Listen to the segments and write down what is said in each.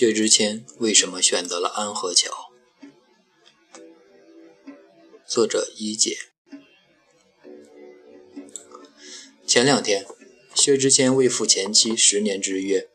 薛之谦为什么选择了安河桥？作者一姐。前两天，薛之谦为赴前妻十年之约，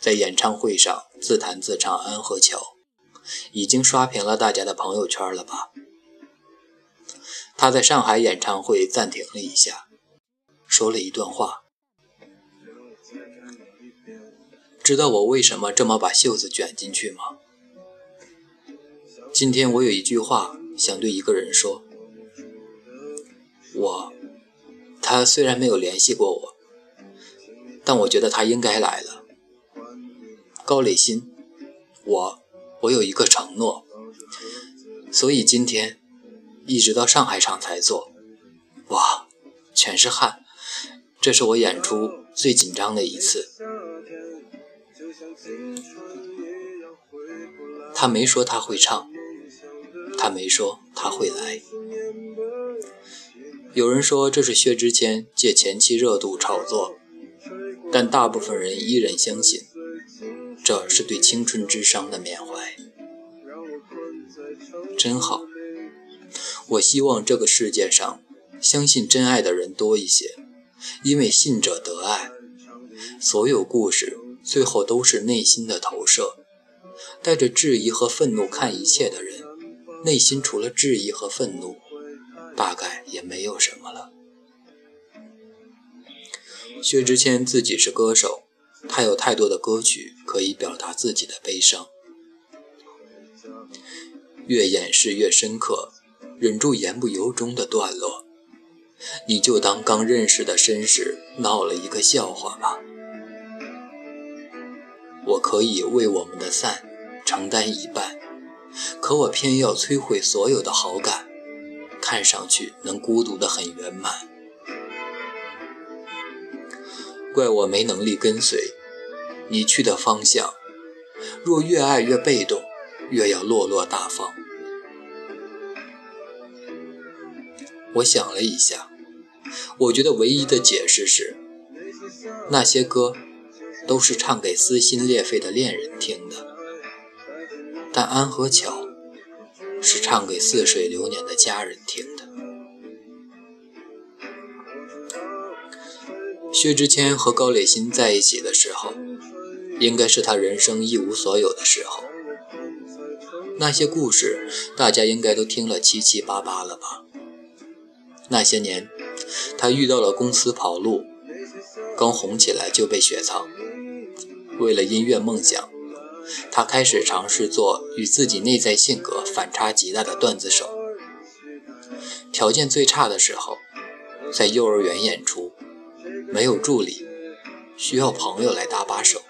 在演唱会上自弹自唱《安河桥》，已经刷屏了大家的朋友圈了吧？他在上海演唱会暂停了一下，说了一段话。知道我为什么这么把袖子卷进去吗？今天我有一句话想对一个人说。我，他虽然没有联系过我，但我觉得他应该来了。高磊鑫，我，我有一个承诺，所以今天一直到上海场才做。哇，全是汗，这是我演出最紧张的一次。他没说他会唱，他没说他会来。有人说这是薛之谦借前期热度炒作，但大部分人依然相信，这是对青春之伤的缅怀。真好，我希望这个世界上相信真爱的人多一些，因为信者得爱。所有故事最后都是内心的投射。带着质疑和愤怒看一切的人，内心除了质疑和愤怒，大概也没有什么了。薛之谦自己是歌手，他有太多的歌曲可以表达自己的悲伤。越掩饰越深刻，忍住言不由衷的段落，你就当刚认识的绅士闹了一个笑话吧。我可以为我们的散。承担一半，可我偏要摧毁所有的好感，看上去能孤独的很圆满。怪我没能力跟随你去的方向，若越爱越被动，越要落落大方。我想了一下，我觉得唯一的解释是，那些歌都是唱给撕心裂肺的恋人听的。但安和桥是唱给似水流年的家人听的。薛之谦和高磊鑫在一起的时候，应该是他人生一无所有的时候。那些故事大家应该都听了七七八八了吧？那些年，他遇到了公司跑路，刚红起来就被雪藏，为了音乐梦想。他开始尝试做与自己内在性格反差极大的段子手。条件最差的时候，在幼儿园演出，没有助理，需要朋友来搭把手。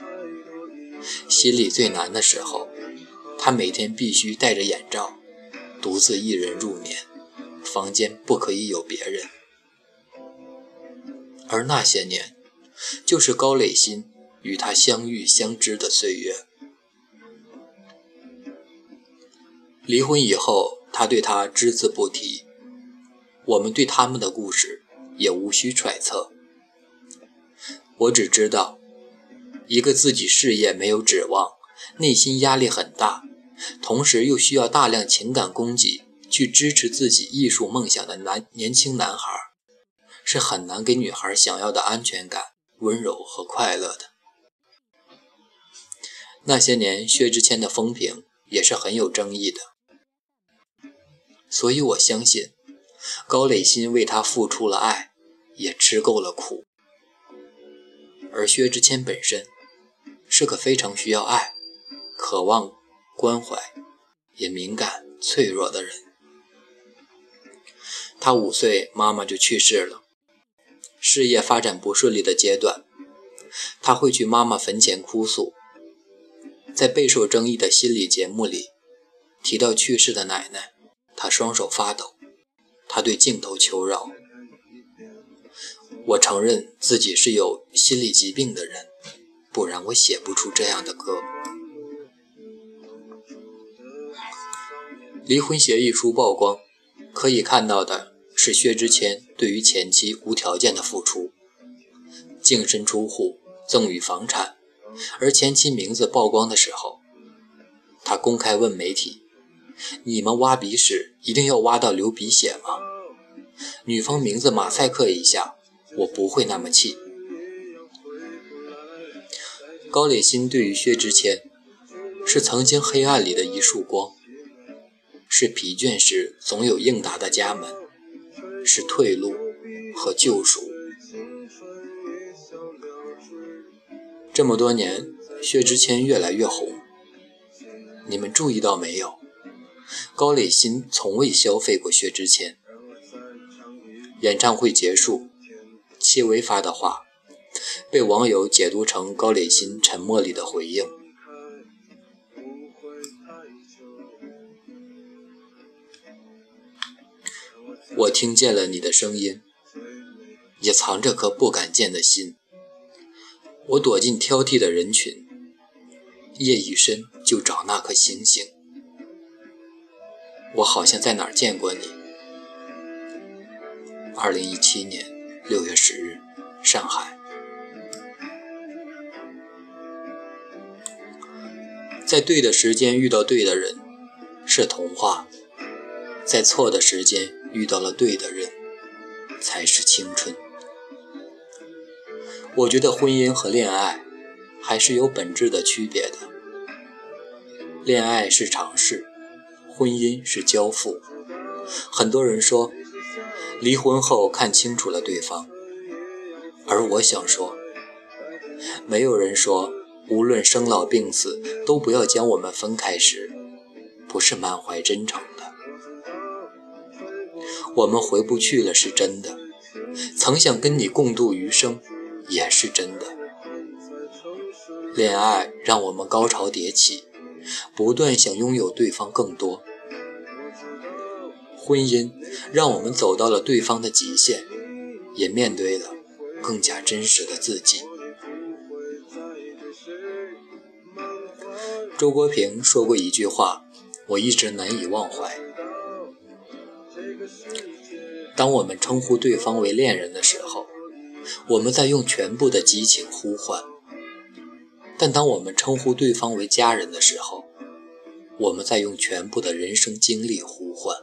心里最难的时候，他每天必须戴着眼罩，独自一人入眠，房间不可以有别人。而那些年，就是高磊鑫与他相遇相知的岁月。离婚以后，他对她只字不提。我们对他们的故事也无需揣测。我只知道，一个自己事业没有指望，内心压力很大，同时又需要大量情感供给去支持自己艺术梦想的男年轻男孩，是很难给女孩想要的安全感、温柔和快乐的。那些年，薛之谦的风评也是很有争议的。所以我相信，高磊鑫为他付出了爱，也吃够了苦。而薛之谦本身是个非常需要爱、渴望关怀、也敏感脆弱的人。他五岁，妈妈就去世了，事业发展不顺利的阶段，他会去妈妈坟前哭诉。在备受争议的心理节目里，提到去世的奶奶。他双手发抖，他对镜头求饶：“我承认自己是有心理疾病的人，不然我写不出这样的歌。”离婚协议书曝光，可以看到的是薛之谦对于前妻无条件的付出，净身出户，赠与房产，而前妻名字曝光的时候，他公开问媒体：“你们挖鼻屎一定要挖到流鼻血吗？”女方名字马赛克一下，我不会那么气。高磊鑫对于薛之谦，是曾经黑暗里的一束光，是疲倦时总有应答的家门，是退路和救赎。这么多年，薛之谦越来越红。你们注意到没有？高磊鑫从未消费过薛之谦。演唱会结束，戚薇发的话被网友解读成高磊鑫沉默里的回应。我听见了你的声音，也藏着颗不敢见的心。我躲进挑剔的人群，夜已深就找那颗星星。我好像在哪儿见过你。二零一七年六月十日，上海。在对的时间遇到对的人，是童话；在错的时间遇到了对的人，才是青春。我觉得婚姻和恋爱还是有本质的区别的。恋爱是尝试，婚姻是交付。很多人说，离婚后看清楚了对方，而我想说，没有人说无论生老病死都不要将我们分开时，不是满怀真诚的。我们回不去了是真的，曾想跟你共度余生。也是真的。恋爱让我们高潮迭起，不断想拥有对方更多；婚姻让我们走到了对方的极限，也面对了更加真实的自己。周国平说过一句话，我一直难以忘怀：当我们称呼对方为恋人的。我们在用全部的激情呼唤，但当我们称呼对方为家人的时候，我们在用全部的人生经历呼唤。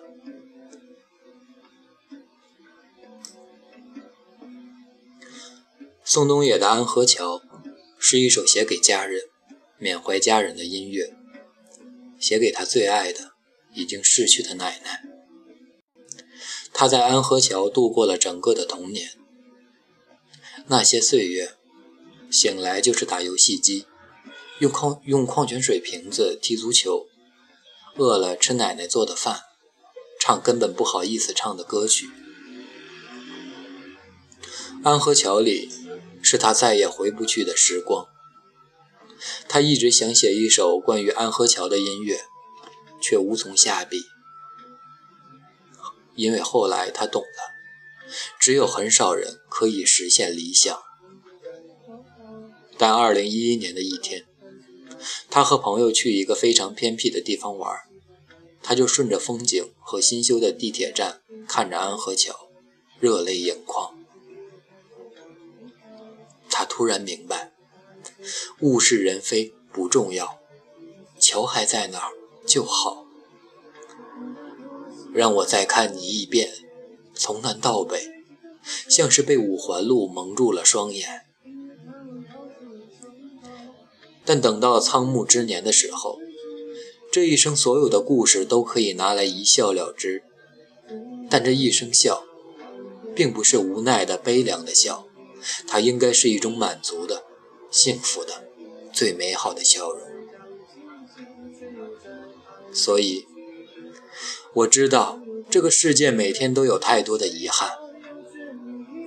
宋冬野的《安河桥》是一首写给家人、缅怀家人的音乐，写给他最爱的、已经逝去的奶奶。他在安河桥度过了整个的童年。那些岁月，醒来就是打游戏机，用矿用矿泉水瓶子踢足球，饿了吃奶奶做的饭，唱根本不好意思唱的歌曲。安河桥里，是他再也回不去的时光。他一直想写一首关于安河桥的音乐，却无从下笔，因为后来他懂了。只有很少人可以实现理想，但二零一一年的一天，他和朋友去一个非常偏僻的地方玩，他就顺着风景和新修的地铁站看着安河桥，热泪盈眶。他突然明白，物是人非不重要，桥还在那儿就好。让我再看你一遍。从南到北，像是被五环路蒙住了双眼。但等到苍暮之年的时候，这一生所有的故事都可以拿来一笑了之。但这一声笑，并不是无奈的悲凉的笑，它应该是一种满足的、幸福的、最美好的笑容。所以，我知道。这个世界每天都有太多的遗憾，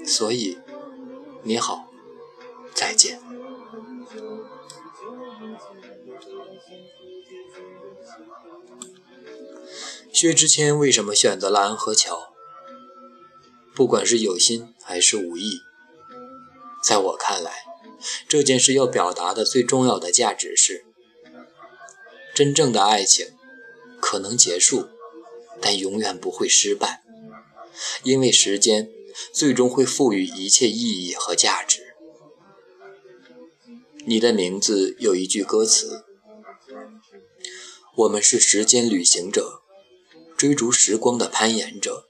所以，你好，再见。薛之谦为什么选择了安河桥？不管是有心还是无意，在我看来，这件事要表达的最重要的价值是：真正的爱情可能结束。但永远不会失败，因为时间最终会赋予一切意义和价值。你的名字有一句歌词：“我们是时间旅行者，追逐时光的攀岩者。”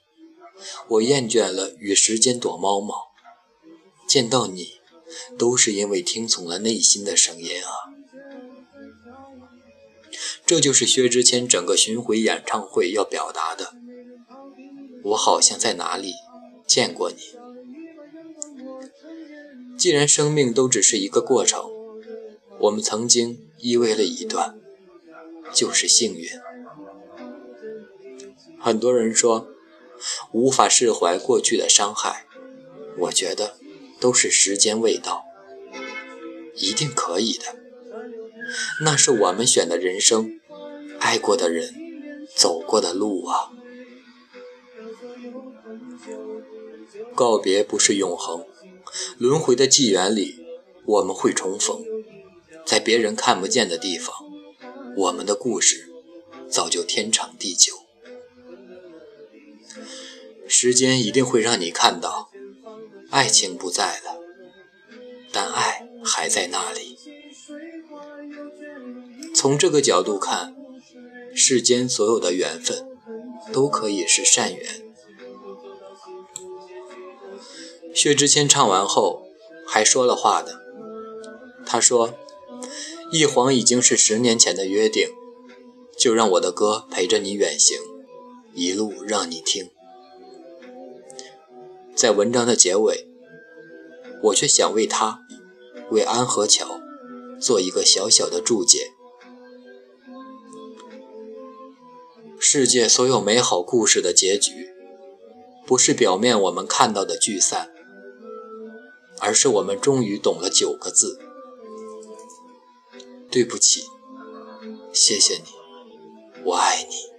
我厌倦了与时间躲猫猫，见到你，都是因为听从了内心的声音啊！这就是薛之谦整个巡回演唱会要表达的。我好像在哪里见过你。既然生命都只是一个过程，我们曾经依偎了一段，就是幸运。很多人说无法释怀过去的伤害，我觉得都是时间未到，一定可以的。那是我们选的人生，爱过的人，走过的路啊。告别不是永恒，轮回的纪元里，我们会重逢，在别人看不见的地方，我们的故事早就天长地久。时间一定会让你看到，爱情不在了，但爱还在那里。从这个角度看，世间所有的缘分都可以是善缘。薛之谦唱完后还说了话的，他说：“一晃已经是十年前的约定，就让我的歌陪着你远行，一路让你听。”在文章的结尾，我却想为他，为安河桥做一个小小的注解。世界所有美好故事的结局，不是表面我们看到的聚散。而是我们终于懂了九个字。对不起，谢谢你，我爱你。